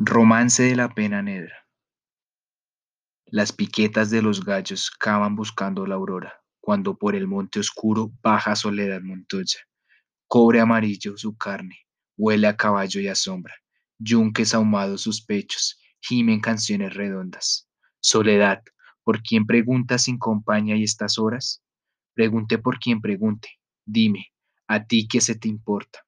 Romance de la pena negra. Las piquetas de los gallos cavan buscando la aurora, cuando por el monte oscuro baja Soledad Montoya. Cobre amarillo su carne, huele a caballo y a sombra, yunques ahumados sus pechos, gimen canciones redondas. Soledad, ¿por quién preguntas sin compañía y estas horas? Pregunte por quien pregunte, dime, ¿a ti qué se te importa?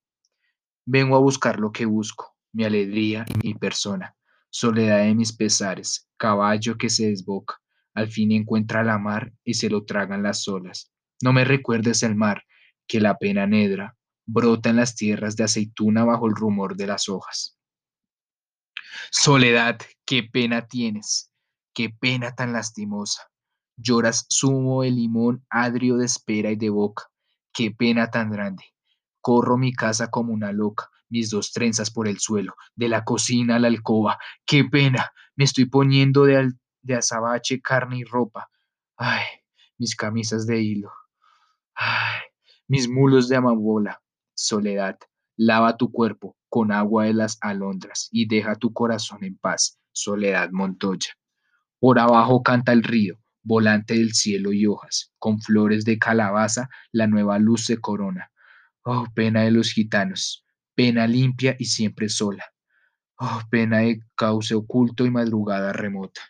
Vengo a buscar lo que busco, mi alegría y mi persona, soledad de mis pesares, caballo que se desboca, al fin encuentra la mar y se lo tragan las olas. No me recuerdes el mar, que la pena negra brota en las tierras de aceituna bajo el rumor de las hojas. Soledad, qué pena tienes, qué pena tan lastimosa. Lloras zumo de limón agrio de espera y de boca, qué pena tan grande. Corro mi casa como una loca, mis dos trenzas por el suelo, de la cocina a la alcoba. ¡Qué pena! Me estoy poniendo de, de azabache carne y ropa. ¡Ay! Mis camisas de hilo. ¡Ay! Mis mulos de amabola. Soledad, lava tu cuerpo con agua de las alondras y deja tu corazón en paz. Soledad Montoya. Por abajo canta el río, volante del cielo y hojas, con flores de calabaza, la nueva luz se corona. Oh, pena de los gitanos, pena limpia y siempre sola. Oh, pena de cauce oculto y madrugada remota.